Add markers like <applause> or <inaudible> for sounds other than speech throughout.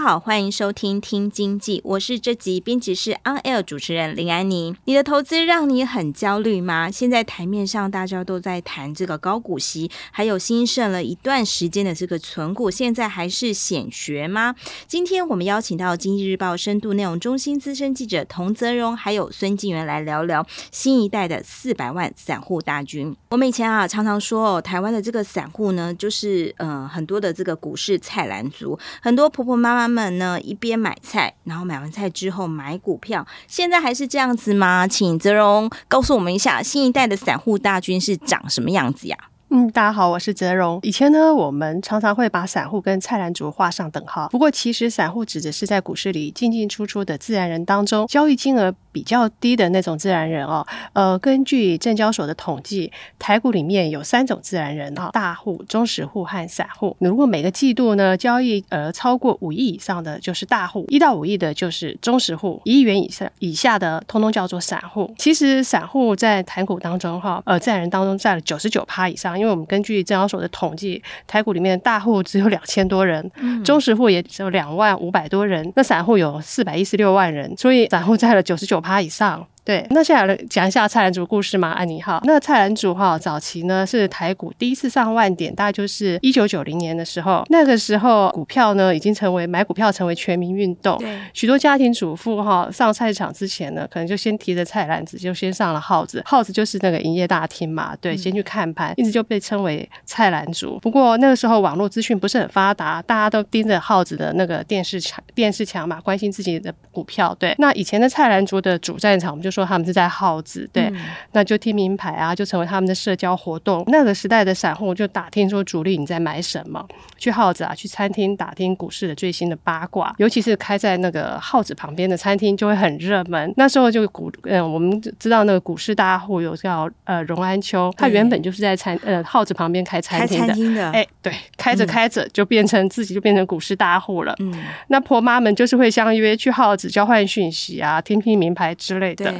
好，欢迎收听《听经济》，我是这集编辑室 On Air 主持人林安妮。你的投资让你很焦虑吗？现在台面上大家都在谈这个高股息，还有兴盛了一段时间的这个存股，现在还是显学吗？今天我们邀请到《经济日报》深度内容中心资深记者童泽荣，还有孙静元来聊聊新一代的四百万散户大军。我们以前啊常常说哦，台湾的这个散户呢，就是嗯、呃、很多的这个股市菜篮族，很多婆婆妈妈们呢，一边买菜，然后买完菜之后买股票，现在还是这样子吗？请泽荣告诉我们一下，新一代的散户大军是长什么样子呀？嗯，大家好，我是泽荣。以前呢，我们常常会把散户跟菜篮族画上等号。不过，其实散户指的是在股市里进进出出的自然人当中，交易金额比较低的那种自然人哦。呃，根据证交所的统计，台股里面有三种自然人啊：大户、中实户和散户。如果每个季度呢，交易额超过五亿以上的就是大户，一到五亿的就是中实户，一亿元以上以下的通通叫做散户。其实，散户在台股当中哈，呃，自然人当中占了九十九趴以上。因为我们根据证交所的统计，台股里面大户只有两千多人，嗯、中实户也只有两万五百多人，那散户有四百一十六万人，所以散户占了九十九趴以上。对，那现在来讲一下菜篮族故事嘛，安妮哈。那菜篮族哈，早期呢是台股第一次上万点，大概就是一九九零年的时候。那个时候股票呢已经成为买股票成为全民运动，对许多家庭主妇哈上菜市场之前呢，可能就先提着菜篮子就先上了号子，号子就是那个营业大厅嘛，对，先去看盘，一直就被称为菜篮族。不过那个时候网络资讯不是很发达，大家都盯着号子的那个电视墙，电视墙嘛，关心自己的股票。对，那以前的菜篮族的主战场，我们就说。说他们是在耗子，对，嗯、那就听名牌啊，就成为他们的社交活动。那个时代的散户就打听说主力你在买什么，去耗子啊，去餐厅打听股市的最新的八卦，尤其是开在那个耗子旁边的餐厅就会很热门。那时候就股，嗯，我们知道那个股市大户有叫呃荣安秋，他原本就是在餐呃耗子旁边开餐厅的，哎、欸，对，开着开着就变成、嗯、自己就变成股市大户了。嗯，那婆妈们就是会相约去耗子交换讯息啊，听听名牌之类的。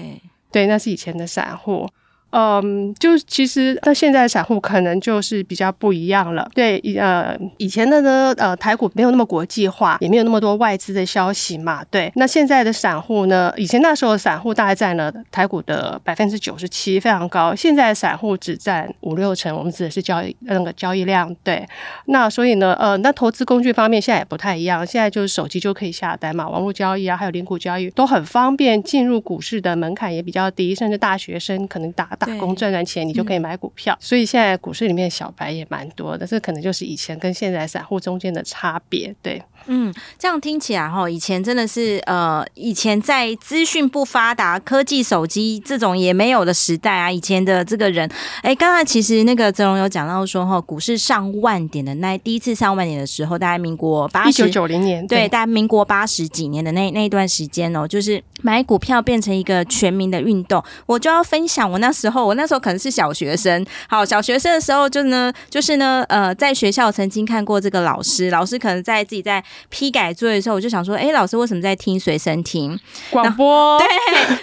对，那是以前的散户。嗯，就其实那现在散户可能就是比较不一样了。对，呃，以前的呢，呃，台股没有那么国际化，也没有那么多外资的消息嘛。对，那现在的散户呢，以前那时候散户大概占了台股的百分之九十七，非常高。现在散户只占五六成，我们指的是交易那个交易量。对，那所以呢，呃，那投资工具方面现在也不太一样，现在就是手机就可以下单嘛，网络交易啊，还有零股交易都很方便，进入股市的门槛也比较低，甚至大学生可能打。打工赚赚钱，你就可以买股票，嗯、所以现在股市里面小白也蛮多的，这可能就是以前跟现在散户中间的差别，对。嗯，这样听起来哈，以前真的是呃，以前在资讯不发达、科技手机这种也没有的时代啊，以前的这个人，哎，刚才其实那个泽荣有讲到说哈，股市上万点的那第一次上万点的时候，大概民国八十，一九九零年，对，大概民国八十几年的那那段时间哦，就是买股票变成一个全民的运动。我就要分享我那时候，我那时候可能是小学生，好，小学生的时候就呢，就是呢，呃，在学校曾经看过这个老师，老师可能在自己在。批改作业的时候，我就想说，哎、欸，老师为什么在听随身听广播？对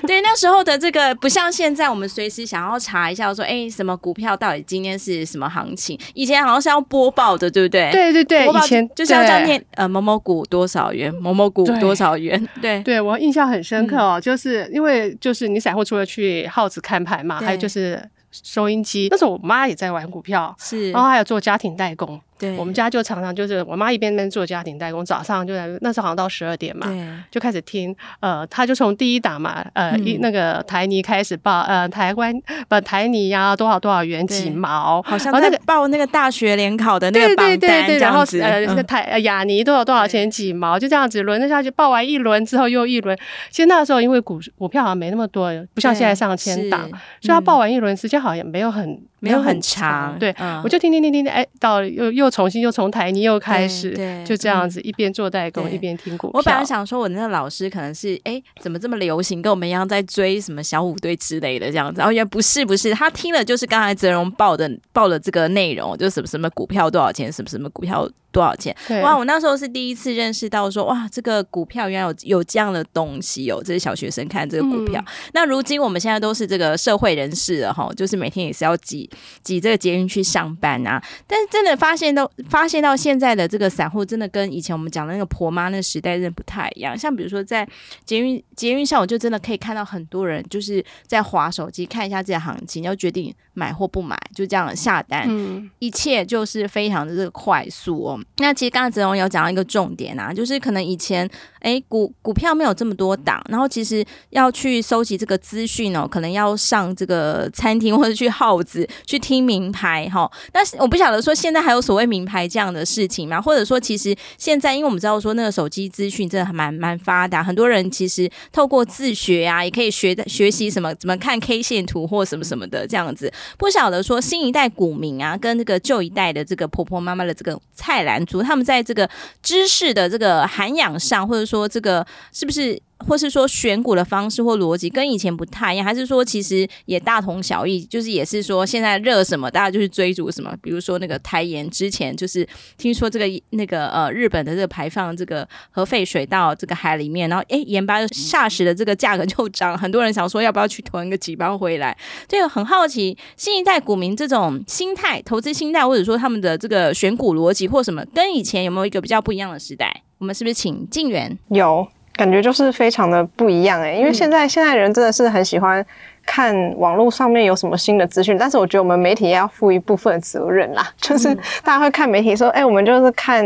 对，那时候的这个不像现在，我们随时想要查一下，说，哎、欸，什么股票到底今天是什么行情？以前好像是要播报的，对不对？对对对，以前就是要这样念，呃，某某股多少元，某某股多少元。对对，我印象很深刻哦，嗯、就是因为就是你散户除了去耗子看盘嘛，还有就是。收音机，那时候我妈也在玩股票，是，然后还有做家庭代工，对，我们家就常常就是我妈一边边做家庭代工，早上就在那时候好像到十二点嘛，就开始听，呃，她就从第一档嘛，呃，一、嗯、那个台泥开始报，呃，台湾把台泥呀、啊、多少多少元几毛，好像在报那个大学联考的那个榜单对对对对，然后呃，那台雅尼多少多少钱几毛，就这样子轮着下去，报完一轮之后又一轮。其实那时候因为股股票好像没那么多，不像现在上千档，所以他报完一轮时间好像没有很。没有很长，对，嗯、我就听听听听，哎，到又又重新又从台泥又开始，就这样子一边做代工一边听股票。我本来想说，我那个老师可能是哎，怎么这么流行，跟我们一样在追什么小虎队之类的这样子。然后原来不是不是，他听了就是刚才泽荣报的报的这个内容，就什么什么股票多少钱，什么什么股票多少钱。哇，我那时候是第一次认识到说，哇，这个股票原来有有这样的东西哦，这是小学生看这个股票。嗯、那如今我们现在都是这个社会人士了哈，就是每天也是要挤挤这个捷运。去上班啊，但是真的发现到发现到现在的这个散户，真的跟以前我们讲的那个婆妈那个时代真的不太一样。像比如说在捷运捷运上，我就真的可以看到很多人就是在划手机看一下这个行情，要决定买或不买，就这样下单。嗯，一切就是非常的这个快速哦。那其实刚才泽荣有讲到一个重点啊，就是可能以前哎股股票没有这么多档，然后其实要去收集这个资讯哦，可能要上这个餐厅或者去耗子去听名牌。哈，但我不晓得说现在还有所谓名牌这样的事情吗？或者说，其实现在因为我们知道说那个手机资讯真的还蛮蛮发达，很多人其实透过自学啊，也可以学学习什么怎么看 K 线图或什么什么的这样子。不晓得说新一代股民啊，跟这个旧一代的这个婆婆妈妈的这个菜篮族，他们在这个知识的这个涵养上，或者说这个是不是？或是说选股的方式或逻辑跟以前不太一样，还是说其实也大同小异？就是也是说现在热什么，大家就去追逐什么。比如说那个台盐之前就是听说这个那个呃日本的这个排放这个核废水到这个海里面，然后诶盐巴霎时的这个价格就涨，很多人想说要不要去囤个几包回来。这个很好奇，新一代股民这种心态、投资心态，或者说他们的这个选股逻辑或什么，跟以前有没有一个比较不一样的时代？我们是不是请静媛？有。感觉就是非常的不一样诶，因为现在现在人真的是很喜欢看网络上面有什么新的资讯，但是我觉得我们媒体也要负一部分责任啦，<laughs> 就是大家会看媒体说，哎，我们就是看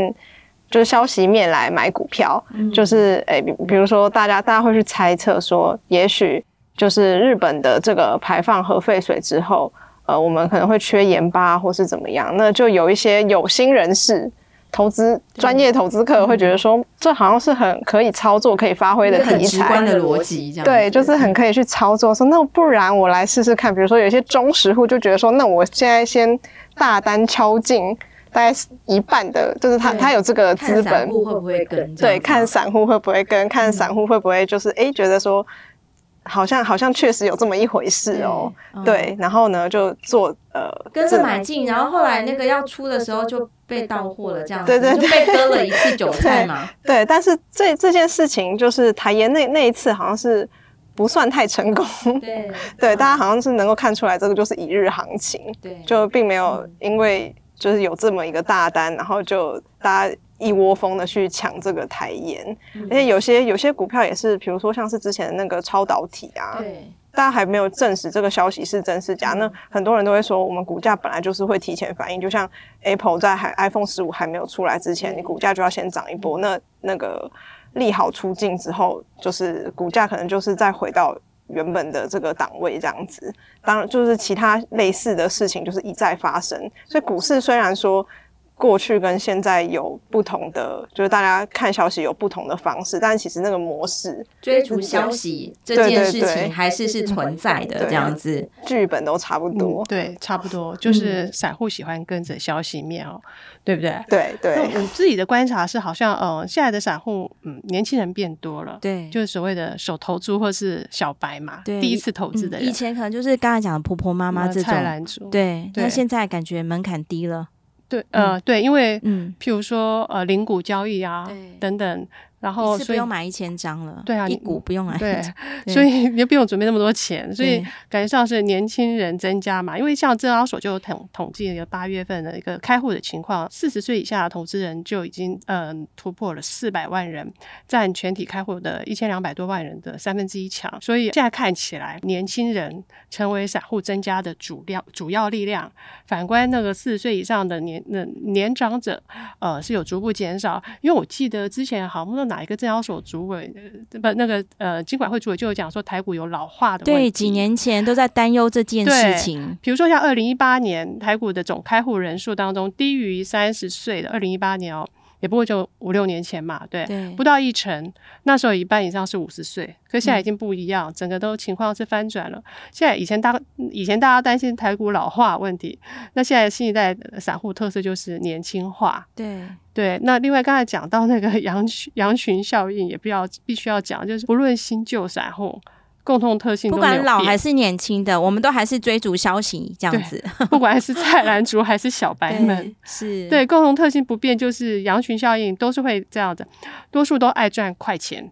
就是消息面来买股票，就是哎，比比如说大家大家会去猜测说，也许就是日本的这个排放核废水之后，呃，我们可能会缺盐巴或是怎么样，那就有一些有心人士。投资专业投资客会觉得说，这好像是很可以操作、可以发挥的题材，直观的逻辑，这样对，就是很可以去操作。说那不然我来试试看，比如说有些中实户就觉得说，那我现在先大单敲进大概一半的，就是他他有这个资本，会不会跟？对，看散户会不会跟，看散户会不会就是哎觉得说。好像好像确实有这么一回事哦，对，对，然后呢就做呃跟着买进，然后后来那个要出的时候就被到货了，这样子，对对对，就被割了一次韭菜 <laughs> 嘛。对，但是这这件事情就是台盐那那一次好像是不算太成功，对 <laughs> 对，大家好像是能够看出来这个就是一日行情，对，就并没有因为就是有这么一个大单，然后就大家。一窝蜂的去抢这个台盐，嗯、而且有些有些股票也是，比如说像是之前的那个超导体啊，对，大家还没有证实这个消息是真是假，嗯、那很多人都会说，我们股价本来就是会提前反应，就像 Apple 在还 iPhone 十五还没有出来之前，嗯、你股价就要先涨一波，嗯、那那个利好出尽之后，就是股价可能就是再回到原本的这个档位这样子。当然，就是其他类似的事情就是一再发生，所以股市虽然说。过去跟现在有不同的，就是大家看消息有不同的方式，但其实那个模式追逐消息这件事情还是是存在的，这样子剧本都差不多，嗯，对，差不多，就是散户喜欢跟着消息面哦，对不对？对对。我自己的观察是，好像呃，现在的散户，嗯，年轻人变多了，对，就是所谓的手投猪或是小白嘛，对，第一次投资的人，以前可能就是刚才讲的婆婆妈妈这种菜篮族，对，那现在感觉门槛低了。对，呃，对，因为，嗯，譬如说，呃，零股交易啊，等等，然后是不用买一千张了，对啊，一股不用买，对，<laughs> 所以你就不用准备那么多钱，所以感觉上是年轻人增加嘛。因为像证交所就统统计了八月份的一个开户的情况，四十岁以下的投资人就已经嗯、呃、突破了四百万人，占全体开户的一千两百多万人的三分之一强。所以现在看起来，年轻人成为散户增加的主量主要力量。反观那个四十岁以上的年那年长者，呃是有逐步减少。因为我记得之前好像哪一个证交所主委，不那个呃，金管会主委就有讲说台股有老化的问题。对，几年前都在担忧这件事情。比如说像二零一八年台股的总开户人数当中，低于三十岁的二零一八年哦。也不过就五六年前嘛，对，对不到一成。那时候一半以上是五十岁，可现在已经不一样，嗯、整个都情况是翻转了。现在以前大以前大家担心台股老化问题，那现在新一代散户特色就是年轻化。对对，那另外刚才讲到那个 <laughs> 羊群羊群效应，也不要必须要讲，就是不论新旧散户。共同特性，不管老还是年轻的，我们都还是追逐消息这样子。<laughs> 不管是菜篮族还是小白们，<laughs> 是对共同特性不变，就是羊群效应，都是会这样的，多数都爱赚快钱。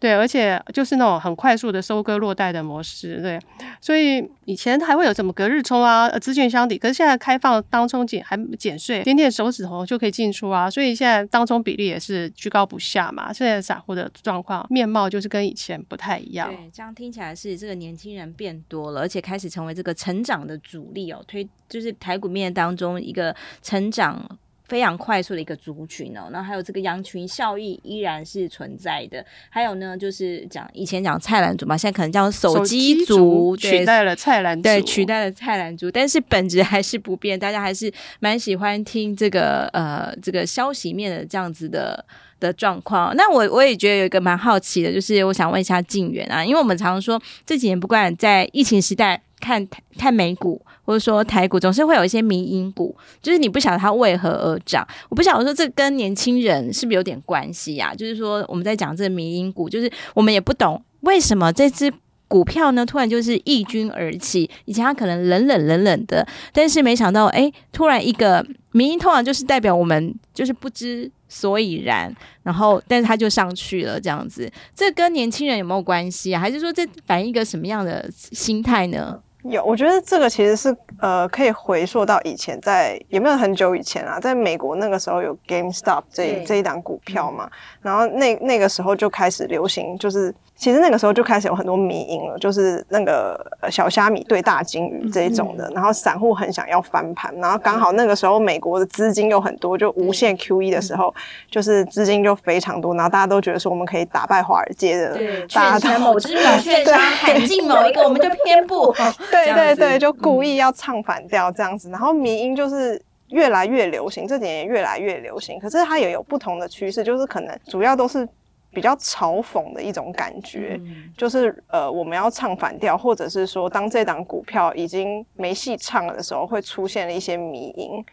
对，而且就是那种很快速的收割落袋的模式，对，所以以前还会有什么隔日冲啊、资讯箱底，可是现在开放当冲减还减税，点点手指头就可以进出啊，所以现在当冲比例也是居高不下嘛。现在散户的状况面貌就是跟以前不太一样。对，这样听起来是这个年轻人变多了，而且开始成为这个成长的主力哦，推就是台股面当中一个成长。非常快速的一个族群哦，那还有这个羊群效益依然是存在的。还有呢，就是讲以前讲菜篮族嘛，现在可能叫手机族，取代了菜篮族，对，取代了菜篮族，但是本质还是不变，大家还是蛮喜欢听这个呃这个消息面的这样子的的状况。那我我也觉得有一个蛮好奇的，就是我想问一下静远啊，因为我们常常说这几年不管在疫情时代看看美股。或者说台股总是会有一些迷因股，就是你不晓得它为何而涨。我不晓得说这跟年轻人是不是有点关系呀、啊？就是说我们在讲这个迷因股，就是我们也不懂为什么这只股票呢突然就是异军而起。以前它可能冷冷冷冷的，但是没想到哎，突然一个迷因通常就是代表我们就是不知所以然，然后但是它就上去了这样子。这跟年轻人有没有关系啊？还是说这反映一个什么样的心态呢？有，我觉得这个其实是呃，可以回溯到以前在，在有没有很久以前啊，在美国那个时候有 GameStop 这这一档股票嘛，然后那那个时候就开始流行，就是。其实那个时候就开始有很多迷因了，就是那个小虾米对大金鱼这一种的，然后散户很想要翻盘，然后刚好那个时候美国的资金又很多，就无限 QE 的时候，就是资金就非常多，然后大家都觉得说我们可以打败华尔街的，大家都某只券商喊进某一个，我们就偏不，<laughs> 对对对，就故意要唱反调这样子，然后迷因就是越来越流行，这几年越来越流行，可是它也有不同的趋势，就是可能主要都是。比较嘲讽的一种感觉，嗯、就是呃，我们要唱反调，或者是说，当这档股票已经没戏唱了的时候，会出现了一些迷因。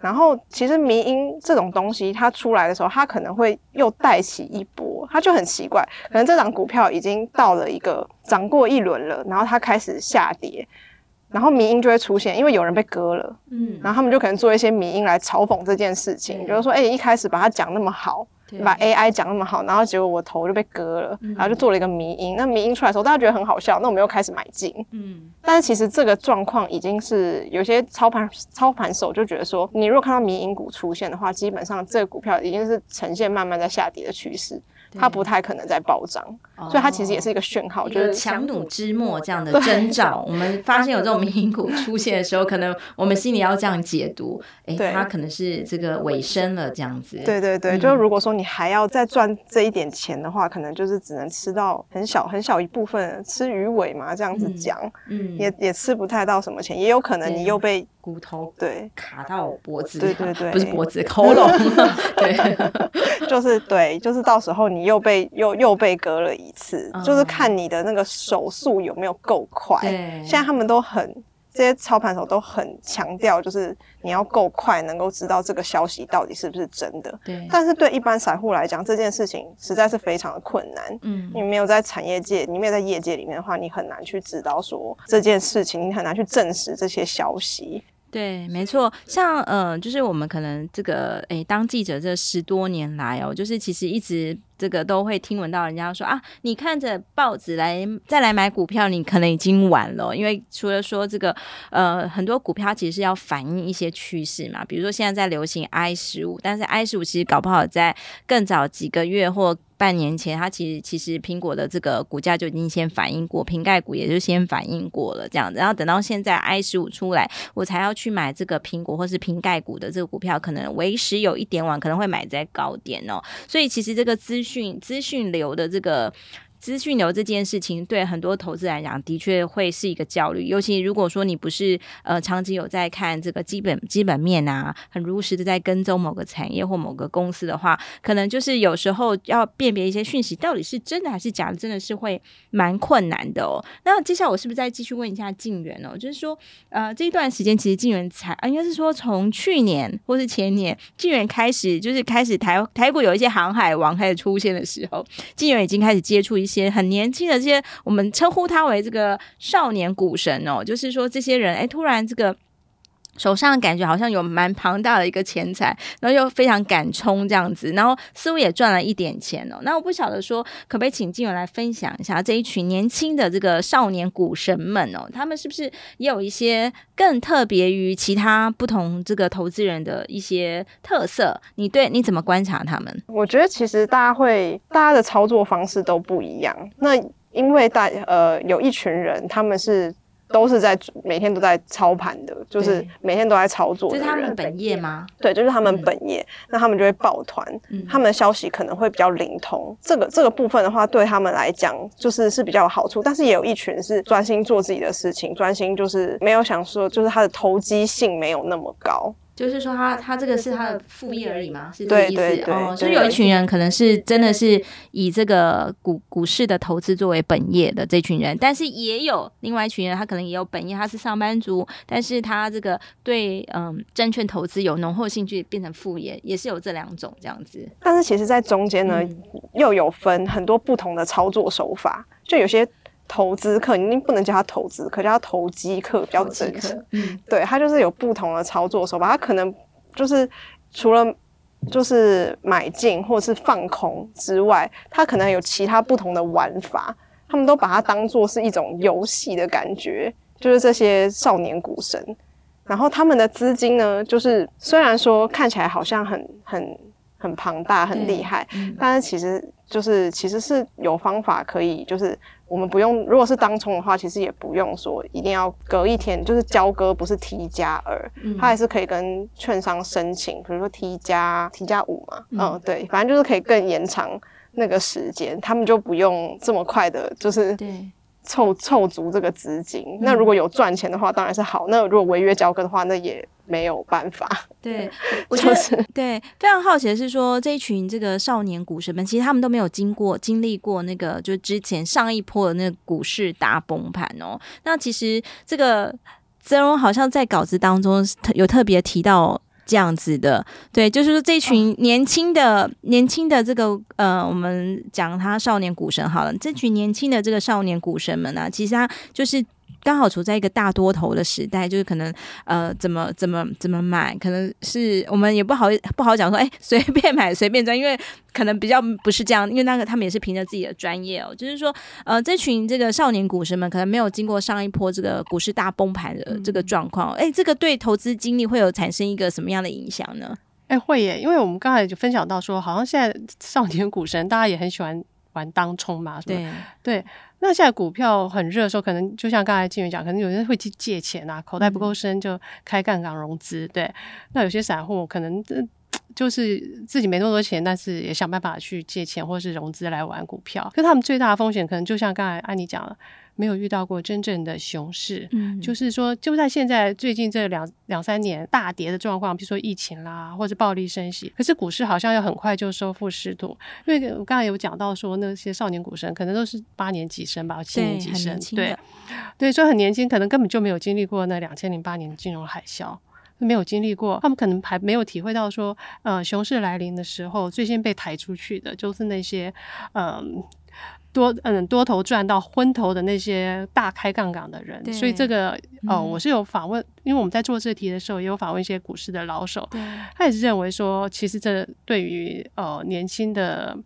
然后，其实迷因这种东西，它出来的时候，它可能会又带起一波，它就很奇怪。可能这档股票已经到了一个涨过一轮了，然后它开始下跌，然后迷因就会出现，因为有人被割了，嗯，然后他们就可能做一些迷因来嘲讽这件事情，比如说，哎，一开始把它讲那么好。把 AI 讲那么好，然后结果我头就被割了，嗯、然后就做了一个迷因。那迷因出来的时候，大家觉得很好笑，那我们又开始买进。嗯，但是其实这个状况已经是有些操盘操盘手就觉得说，你如果看到迷因股出现的话，基本上这个股票已经是呈现慢慢在下跌的趋势。它不太可能再暴涨，哦、所以它其实也是一个讯号，就是强弩之末这样的征兆。我们发现有这种民营股出现的时候，可能我们心里要这样解读：哎，它可能是这个尾声了，这样子。对对对，嗯、就是如果说你还要再赚这一点钱的话，可能就是只能吃到很小很小一部分，吃鱼尾嘛，这样子讲，嗯，也也吃不太到什么钱，也有可能你又被。骨头对卡到脖子，对对对，不是脖子，<laughs> 喉咙，<laughs> 对，<laughs> 就是对，就是到时候你又被又又被割了一次，嗯、就是看你的那个手速有没有够快。现在他们都很。这些操盘手都很强调，就是你要够快，能够知道这个消息到底是不是真的。对。但是对一般散户来讲，这件事情实在是非常的困难。嗯。你没有在产业界，你没有在业界里面的话，你很难去知道说这件事情，你很难去证实这些消息。对，没错，像呃，就是我们可能这个诶，当记者这十多年来哦，就是其实一直这个都会听闻到人家说啊，你看着报纸来再来买股票，你可能已经晚了，因为除了说这个呃，很多股票其实是要反映一些趋势嘛，比如说现在在流行 I 十五，但是 I 十五其实搞不好在更早几个月或半年前，它其实其实苹果的这个股价就已经先反应过，瓶盖股也就先反应过了这样子，然后等到现在 I 十五出来，我才要去买这个苹果或是瓶盖股的这个股票，可能为时有一点晚，可能会买在高点哦。所以其实这个资讯资讯流的这个。资讯流这件事情对很多投资来讲，的确会是一个焦虑。尤其如果说你不是呃长期有在看这个基本基本面啊，很如实的在跟踪某个产业或某个公司的话，可能就是有时候要辨别一些讯息到底是真的还是假的，真的是会蛮困难的哦。那接下来我是不是再继续问一下静原哦？就是说呃这一段时间其实静原才应该是说从去年或是前年静原开始就是开始台台股有一些航海王开始出现的时候，静原已经开始接触一些。很年轻的这些，我们称呼他为这个少年股神哦，就是说这些人哎，突然这个。手上感觉好像有蛮庞大的一个钱财，然后又非常敢冲这样子，然后似乎也赚了一点钱哦。那我不晓得说，可不可以请静原来分享一下这一群年轻的这个少年股神们哦，他们是不是也有一些更特别于其他不同这个投资人的一些特色？你对你怎么观察他们？我觉得其实大家会大家的操作方式都不一样。那因为大呃有一群人他们是。都是在每天都在操盘的，就是每天都在操作的是他们本业吗？对，就是他们本业。嗯、那他们就会抱团，嗯、他们的消息可能会比较灵通。这个这个部分的话，对他们来讲就是是比较有好处。但是也有一群是专心做自己的事情，专心就是没有想说，就是他的投机性没有那么高。就是说他，他他这个是他的副业而已吗？是这个意思哦。所以有一群人可能是真的是以这个股股市的投资作为本业的这群人，但是也有另外一群人，他可能也有本业，他是上班族，但是他这个对嗯证券投资有浓厚兴趣，变成副业，也是有这两种这样子。但是其实，在中间呢，嗯、又有分很多不同的操作手法，就有些。投资客，你不能叫他投资客，叫他投机客比较正式。嗯，对，他就是有不同的操作手法，他可能就是除了就是买进或者是放空之外，他可能有其他不同的玩法。他们都把它当做是一种游戏的感觉，就是这些少年股神。然后他们的资金呢，就是虽然说看起来好像很很很庞大、很厉害，嗯，但是其实就是其实是有方法可以就是。我们不用，如果是当冲的话，其实也不用说一定要隔一天，就是交割不是 T 加二，它还是可以跟券商申请，比如说 T 加 T 加五嘛，嗯，嗯，对，反正就是可以更延长那个时间，他们就不用这么快的，就是凑凑足这个资金。嗯、那如果有赚钱的话，当然是好；那如果违约交割的话，那也。没有办法，对，<laughs> 我觉得对，非常好奇的是说，这一群这个少年股神们，其实他们都没有经过经历过那个，就之前上一波的那个股市大崩盘哦。那其实这个曾荣好像在稿子当中有特别提到这样子的，对，就是说这群年轻的、哦、年轻的这个呃，我们讲他少年股神好了，这群年轻的这个少年股神们呢、啊，其实他就是。刚好处在一个大多头的时代，就是可能呃怎么怎么怎么买，可能是我们也不好不好讲说，哎，<laughs> 随便买随便赚，因为可能比较不是这样，因为那个他们也是凭着自己的专业哦，就是说呃这群这个少年股神们可能没有经过上一波这个股市大崩盘的这个状况，哎，这个对投资经历会有产生一个什么样的影响呢？哎，会耶，因为我们刚才就分享到说，好像现在少年股神大家也很喜欢玩当冲嘛？对对。那现在股票很热的时候，可能就像刚才金源讲，可能有人会去借钱啊，口袋不够深就开杠杆融资。对，那有些散户可能就是自己没那么多钱，但是也想办法去借钱或是融资来玩股票。可是他们最大的风险，可能就像刚才安妮讲了。没有遇到过真正的熊市，嗯，就是说，就在现在最近这两两三年大跌的状况，比如说疫情啦，或者暴力升息，可是股市好像又很快就收复失土，因为我刚才有讲到说，那些少年股神可能都是八年级生吧，七年级生，对，对，所以很年轻，可能根本就没有经历过那两千零八年金融海啸，没有经历过，他们可能还没有体会到说，呃，熊市来临的时候，最先被抬出去的就是那些，嗯、呃。多嗯多头赚到昏头的那些大开杠杆的人。所以这个哦、呃，我是有访问，因为我们在做这题的时候，也有访问一些股市的老手，他也是认为说，其实这对于呃年轻的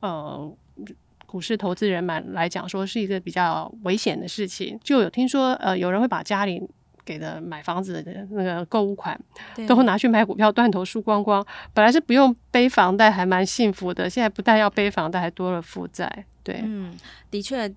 呃。股市投资人们来讲，说是一个比较危险的事情。就有听说，呃，有人会把家里给的买房子的那个购物款，都会拿去买股票，断头输光光。本来是不用背房贷，还蛮幸福的。现在不但要背房贷，还多了负债。对，嗯，的确。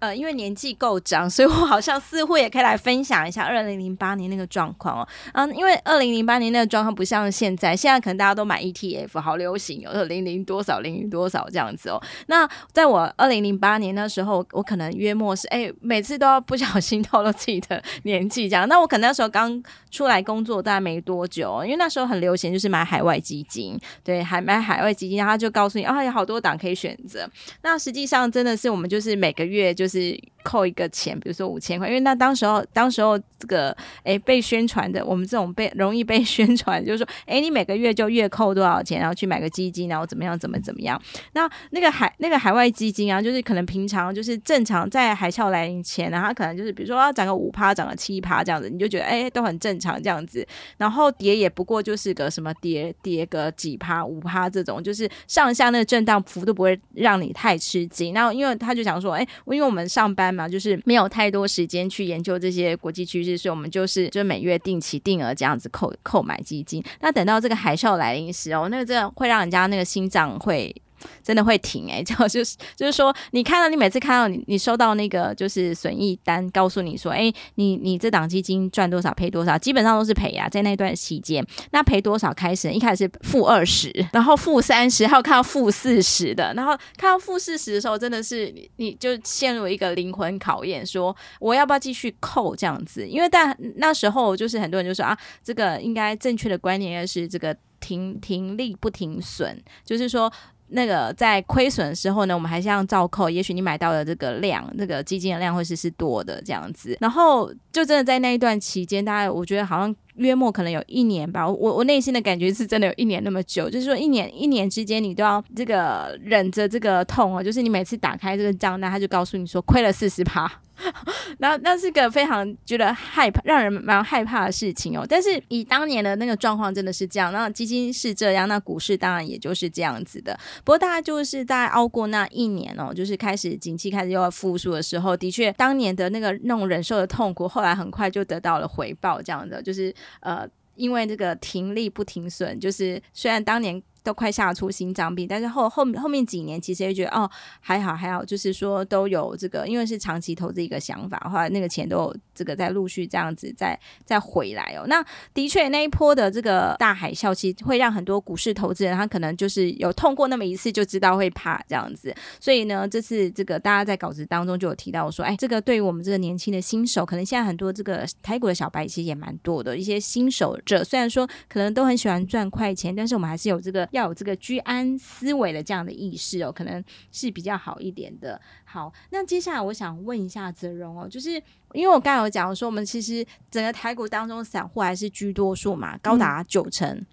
呃，因为年纪够长，所以我好像似乎也可以来分享一下二零零八年那个状况哦。嗯，因为二零零八年那个状况不像现在，现在可能大家都买 ETF，好流行，有零零多少零零多少这样子哦。那在我二零零八年那时候，我可能约莫是哎，每次都要不小心透露自己的年纪这样。那我可能那时候刚出来工作，大概没多久，因为那时候很流行就是买海外基金，对，还买海外基金，然后他就告诉你啊，有好多档可以选择。那实际上真的是我们就是每个月就。就是扣一个钱，比如说五千块，因为那当时候，当时候这个诶 <laughs> 被宣传的，我们这种被容易被宣传，就是说，诶你每个月就月扣多少钱，然后去买个基金，然后怎么样，怎么怎么样。那那个海那个海外基金啊，就是可能平常就是正常在海啸来临前，然后它可能就是比如说要涨个五趴，涨个七趴这样子，你就觉得诶都很正常这样子。然后跌也不过就是个什么跌跌个几趴五趴这种，就是上下那个震荡幅度不会让你太吃惊。然后因为他就想说，诶因为。我们上班嘛，就是没有太多时间去研究这些国际趋势，所以我们就是就每月定期定额这样子扣购买基金。那等到这个海啸来临时哦，那个真的会让人家那个心脏会。真的会停诶、欸，就 <laughs> 就是就是说，你看到你每次看到你你收到那个就是损益单，告诉你说，哎，你你这档基金赚多少赔多少，基本上都是赔啊，在那段期间，那赔多少开始？一开始是负二十，然后负三十，还有看到负四十的，然后看到负四十的时候，真的是你你就陷入一个灵魂考验，说我要不要继续扣这样子？因为但那时候就是很多人就说啊，这个应该正确的观念应该是这个停停利不停损，就是说。那个在亏损的时候呢，我们还是要照扣。也许你买到的这个量，那个基金的量会是是多的这样子。然后就真的在那一段期间，大家我觉得好像约莫可能有一年吧。我我内心的感觉是真的有一年那么久，就是说一年一年之间，你都要这个忍着这个痛哦。就是你每次打开这个账单，他就告诉你说亏了四十趴。<laughs> 然后那是个非常觉得害怕、让人蛮害怕的事情哦。但是以当年的那个状况，真的是这样。那基金是这样，那股市当然也就是这样子的。不过大家就是在熬过那一年哦，就是开始景气开始又要复苏的时候，的确当年的那个那种忍受的痛苦，后来很快就得到了回报。这样的就是呃，因为这个停利不停损，就是虽然当年。都快吓出心脏病，但是后后后面几年其实也觉得哦还好还好，就是说都有这个，因为是长期投资一个想法，后来那个钱都有这个在陆续这样子再再回来哦。那的确那一波的这个大海啸，其实会让很多股市投资人他可能就是有痛过那么一次就知道会怕这样子。所以呢，这次这个大家在稿子当中就有提到说，哎，这个对于我们这个年轻的新手，可能现在很多这个台股的小白其实也蛮多的，一些新手者虽然说可能都很喜欢赚快钱，但是我们还是有这个。要有这个居安思危的这样的意识哦，可能是比较好一点的。好，那接下来我想问一下泽荣哦，就是因为我刚才有讲说，我们其实整个台股当中散户还是居多数嘛，高达九成，嗯、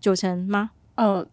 九成吗？呃，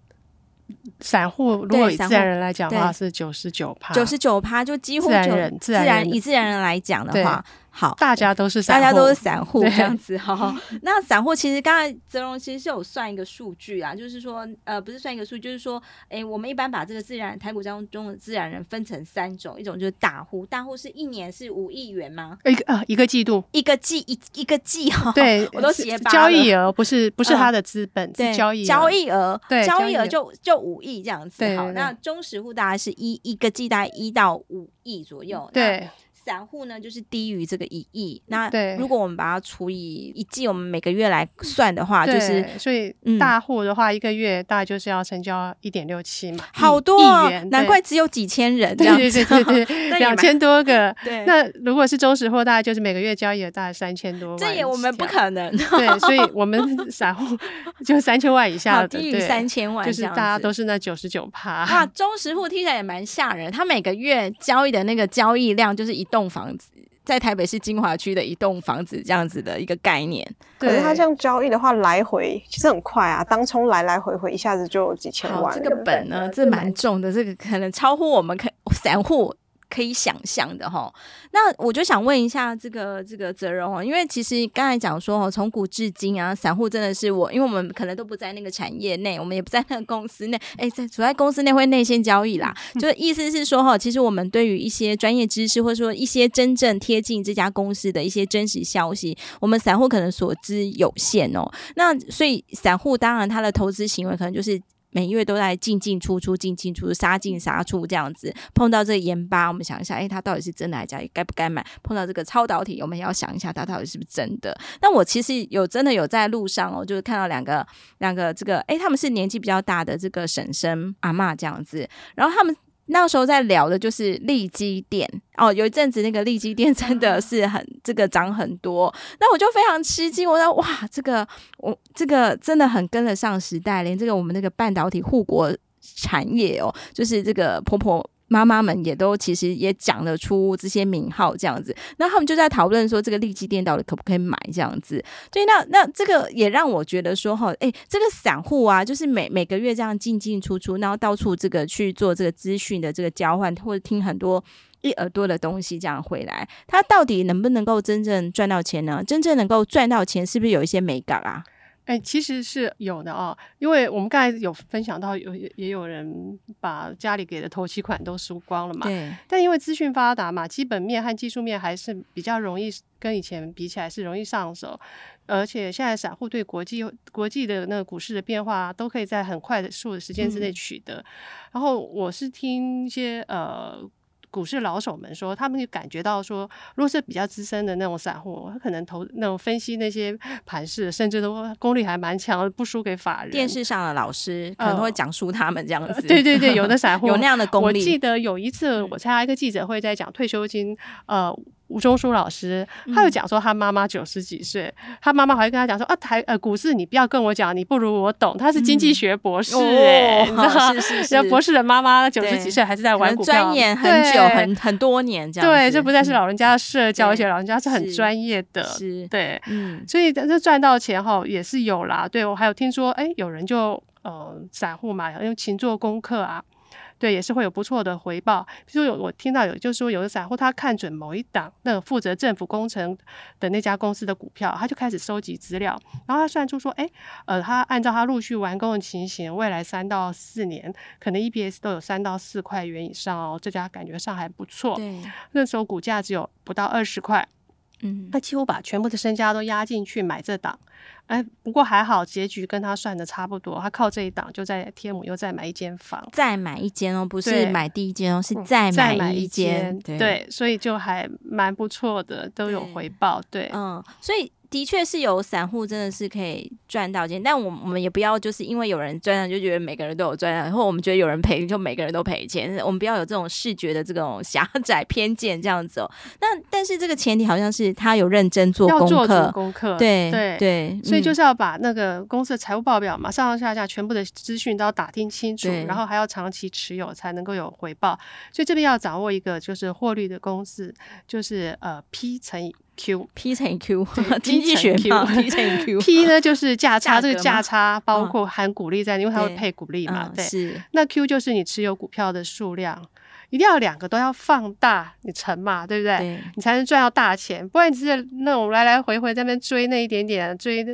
散户如果以自然人来讲的话是九十九趴，九十九趴就几乎自然人，自然，自然以自然人来讲的话。好，大家都是散户，大家都是散户这样子。好，<laughs> 那散户其实刚才泽荣其实是有算一个数据啊，就是说，呃，不是算一个数据，就是说，哎、欸，我们一般把这个自然台股当中的自然人分成三种，一种就是大户，大户是一年是五亿元吗？一个啊，一个季度，一个季一一个季哈，对，<laughs> 我都结巴。交易额不是不是他的资本，对、嗯，交易交易额，对，交易额就就五亿这样子。对，好，那中实户大概是一一个季大概一到五亿左右。对。散户呢，就是低于这个一亿。那如果我们把它除以一季，我们每个月来算的话，就是所以大户的话，一个月大概就是要成交一点六七嘛，好多啊，难怪只有几千人 <laughs> 这样子，对对对对，<laughs> 两千多个。对，那如果是中实户，大概就是每个月交易额大概三千多万。这也我们不可能。对，所以我们 <laughs> 散户就三千万以下的，低于三千万，就是大家都是那九十九趴。啊，中实户听起来也蛮吓人，他每个月交易的那个交易量就是一栋房子。在台北市金华区的一栋房子这样子的一个概念，可是他这样交易的话，来回其实很快啊，当冲来来回回一下子就有几千万。这个本呢，这蛮重的，这个可能超乎我们可散户。可以想象的哈，那我就想问一下这个这个泽荣哦，因为其实刚才讲说哦，从古至今啊，散户真的是我，因为我们可能都不在那个产业内，我们也不在那个公司内，哎，在处在公司内会内线交易啦，就是意思是说哈，其实我们对于一些专业知识或者说一些真正贴近这家公司的一些真实消息，我们散户可能所知有限哦。那所以散户当然他的投资行为可能就是。每月都在进进出出、进进出出、杀进杀出这样子，碰到这个盐巴，我们想一下，哎，它到底是真的还是假？该不该买？碰到这个超导体，我们也要想一下，它到底是不是真的？那我其实有真的有在路上哦，就是看到两个两个这个，哎，他们是年纪比较大的这个婶婶阿嬷这样子，然后他们。那时候在聊的就是利基店哦，有一阵子那个利基店真的是很这个涨很多，那我就非常吃惊，我说哇，这个我这个真的很跟得上时代，连这个我们那个半导体护国产业哦，就是这个婆婆。妈妈们也都其实也讲得出这些名号这样子，那他们就在讨论说这个利基电到底可不可以买这样子。所以那那这个也让我觉得说哈，哎，这个散户啊，就是每每个月这样进进出出，然后到处这个去做这个资讯的这个交换，或者听很多一耳朵的东西这样回来，他到底能不能够真正赚到钱呢？真正能够赚到钱，是不是有一些美感啊？哎、欸，其实是有的哦，因为我们刚才有分享到有，有也有人把家里给的头期款都输光了嘛。对。但因为资讯发达嘛，基本面和技术面还是比较容易，跟以前比起来是容易上手。而且现在散户对国际国际的那个股市的变化，都可以在很快的数的时间之内取得。嗯、然后我是听一些呃。股市老手们说，他们就感觉到说，如果是比较资深的那种散户，他可能投那种分析那些盘势，甚至都功力还蛮强的，不输给法人。电视上的老师可能会讲述他们这样子。呃、对对对，有的散 <laughs> 户有那样的功力。我记得有一次我参加一个记者会，在讲退休金，呃。吴中书老师，他又讲说他妈妈九十几岁，嗯、他妈妈还跟他讲说啊，台呃股市你不要跟我讲，你不如我懂。他是经济学博士，哎、嗯，哦、是是是，<laughs> 博士的妈妈九十几岁还是在玩股票，钻研很久，很很多年这样。对，这不再是老人家的社交，而且老人家是很专业的，是，对，嗯，所以这赚到钱后也是有啦。对，我还有听说，哎、欸，有人就呃散户嘛，用勤做功课啊。对，也是会有不错的回报。比如说有我听到有，就是说有的散户他看准某一档那个负责政府工程的那家公司的股票，他就开始收集资料，然后他算出说，哎，呃，他按照他陆续完工的情形，未来三到四年可能 EPS 都有三到四块元以上哦，这家感觉上还不错。对，那时候股价只有不到二十块，嗯，他几乎把全部的身家都压进去买这档。哎，不过还好，结局跟他算的差不多。他靠这一档就在天母又再买一间房，再买一间哦，不是买第一间哦，是再买一间。对，对，所以就还蛮不错的，都有回报。对，对嗯，所以。的确是有散户真的是可以赚到钱，但我我们也不要就是因为有人赚了就觉得每个人都有赚，然后我们觉得有人赔就每个人都赔钱，我们不要有这种视觉的这种狭窄偏见这样子哦。那但是这个前提好像是他有认真做功课，功课对对对，所以就是要把那个公司的财务报表嘛，上上下下全部的资讯都要打听清楚，然后还要长期持有才能够有回报。所以这边要掌握一个就是获利的公式，就是呃 P 乘以。Q P 乘以 Q，经济学 P 乘以 <laughs> Q。P 呢就是价差，这个价差包括含股利在，因为它会配股利嘛，对。是。那 Q 就是你持有股票的数量。一定要两个都要放大，你乘嘛，对不对？对，你才能赚到大钱，不然你是那种来来回回在那边追那一点点追，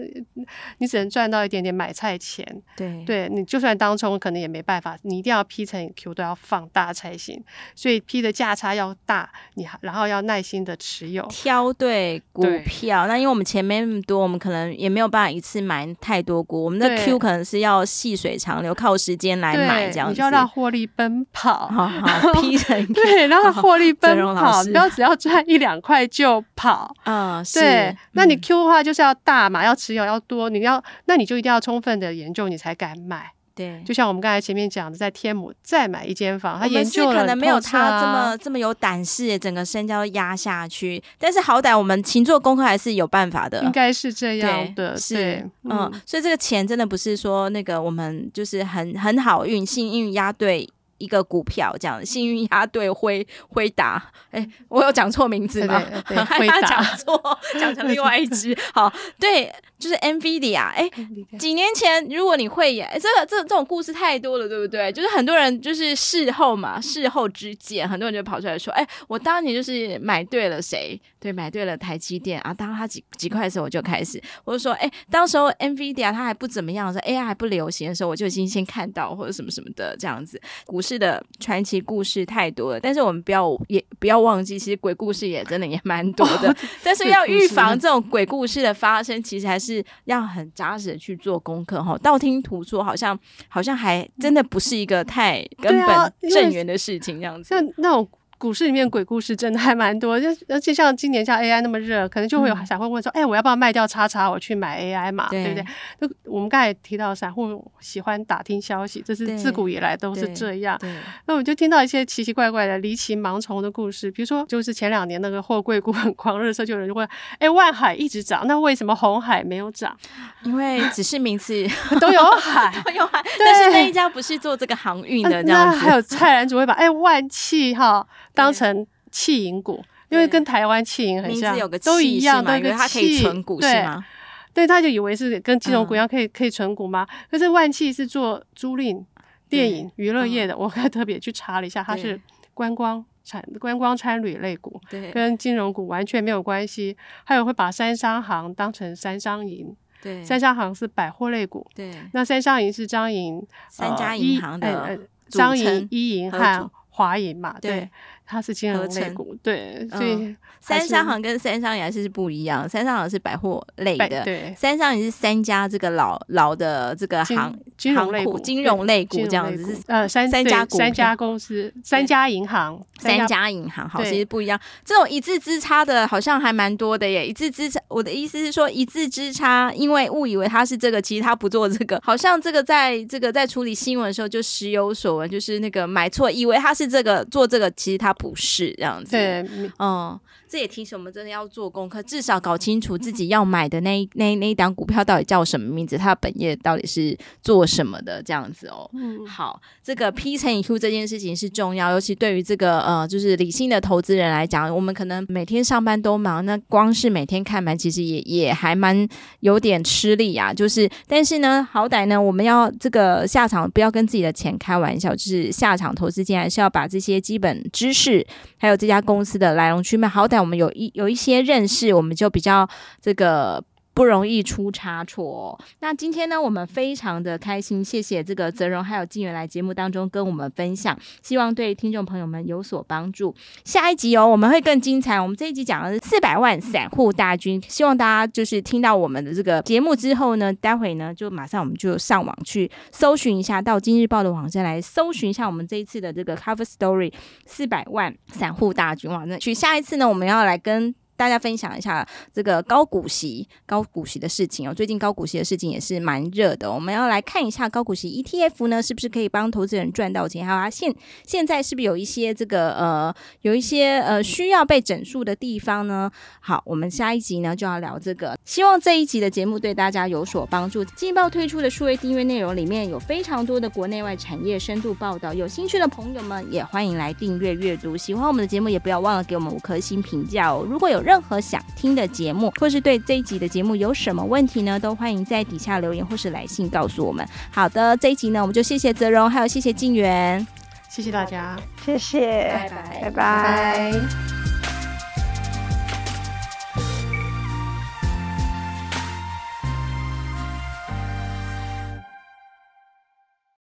你只能赚到一点点买菜钱。对，对你就算当冲可能也没办法，你一定要 P 乘以 Q 都要放大才行。所以 P 的价差要大，你然后要耐心的持有，挑对股票。那因为我们钱没那么多，我们可能也没有办法一次买太多股。我们的 Q 可能是要细水长流，靠时间来买这样子。你就要让获利奔跑。好好。<laughs> <laughs> 对，然后获利奔跑，不要只要赚一两块就跑。嗯，对。那你 Q 的话就是要大嘛，要持有要多，你要那你就一定要充分的研究，你才敢买。对，就像我们刚才前面讲的，在天母再买一间房，他研究可能没有他这么这么有胆识，整个身家都压下去。但是好歹我们勤做功课还是有办法的，应该是这样的。是，嗯，所以这个钱真的不是说那个我们就是很很好运，幸运压对。一个股票这样，幸运鸭对辉辉达，哎，我有讲错名字吗？害怕 <laughs> 讲错，讲成另外一只。好，对，就是 NVIDIA 哎，几年前如果你会演，哎，这个这这种故事太多了，对不对？就是很多人就是事后嘛，事后之见，很多人就跑出来说，哎，我当年就是买对了谁，对，买对了台积电。啊，当他几几块的时候我就开始，或者说，哎，当时候 NVIDIA 它还不怎么样的时候，AI 还不流行的时候，我就已经先看到或者什么什么的这样子，股市的传奇故事太多了，但是我们不要也不要忘记，其实鬼故事也真的也蛮多的，哦、但是要预防这种鬼故事的发生，其实还是。是要很扎实的去做功课哈，道听途说好像好像还真的不是一个太根本正源的事情，这样子。像那种。股市里面鬼故事真的还蛮多，就而且像今年像 AI 那么热，可能就会有散户问说：“哎、嗯欸，我要不要卖掉叉叉，我去买 AI 嘛？对，对不对？”就我们刚才提到，散户喜欢打听消息，这是自古以来都是这样。那我就听到一些奇奇怪怪的离奇盲从的故事，比如说，就是前两年那个货柜股很狂热的时候，就有人就问：“哎、欸，万海一直涨，那为什么红海没有涨？”因为只是名字都有海，<laughs> <laughs> 都有海，但是那一家不是做这个航运的这样子。还有蔡澜主会把哎、欸、万汽哈。当成弃银股，因为跟台湾弃银很像，都一样，对，因为它可以存股是吗？对，他就以为是跟金融股一样，可以可以存股吗？可是万汽是做租赁、电影、娱乐业的，我还特别去查了一下，它是观光产、观光参旅类股，对，跟金融股完全没有关系。还有会把三商行当成三商银，对，三商行是百货类股，对，那三商银是张银三家银行的张银、一银和华银嘛，对。它是金融类股，对，所以三商行跟三商银还是不一样。三商行是百货类的，对，三商银是三家这个老老的这个行金融类股，金融类股这样子是呃三三家三 <laughs> 家公司，三家银行，<laughs> 三家银行，好，其实不一样。这种一字之差的，好像还蛮多的耶。一字之差，我的意思是说一字之差，因为误以为他是这个，其实他不做这个。好像这个在这个在处理新闻的时候就时有所闻，就是那个买错，以为他是这个做这个，其实他。不是这样子，对，嗯，这也提醒我们真的要做功课，至少搞清楚自己要买的那 <laughs> 那那一档股票到底叫什么名字，它的本业到底是做什么的，这样子哦。嗯，好，这个 P 乘以 Q 这件事情是重要，尤其对于这个呃，就是理性的投资人来讲，我们可能每天上班都忙，那光是每天看盘，其实也也还蛮有点吃力啊。就是，但是呢，好歹呢，我们要这个下场不要跟自己的钱开玩笑，就是下场投资进来是要把这些基本知识。还有这家公司的来龙去脉，好歹我们有一有一些认识，我们就比较这个。不容易出差错。那今天呢，我们非常的开心，谢谢这个泽荣还有静远来节目当中跟我们分享，希望对听众朋友们有所帮助。下一集哦，我们会更精彩。我们这一集讲的是四百万散户大军，希望大家就是听到我们的这个节目之后呢，待会呢就马上我们就上网去搜寻一下，到今日报的网站来搜寻一下我们这一次的这个 cover story 四百万散户大军网站去。下一次呢，我们要来跟。大家分享一下这个高股息、高股息的事情哦。最近高股息的事情也是蛮热的，我们要来看一下高股息 ETF 呢，是不是可以帮投资人赚到钱？还有它现现在是不是有一些这个呃，有一些呃需要被整数的地方呢？好，我们下一集呢就要聊这个。希望这一集的节目对大家有所帮助。劲爆推出的数位订阅内容里面有非常多的国内外产业深度报道，有兴趣的朋友们也欢迎来订阅阅读。喜欢我们的节目，也不要忘了给我们五颗星评价哦。如果有任何想听的节目，或是对这一集的节目有什么问题呢？都欢迎在底下留言或是来信告诉我们。好的，这一集呢，我们就谢谢泽荣，还有谢谢静源，谢谢大家，谢谢，拜拜，拜拜。拜拜。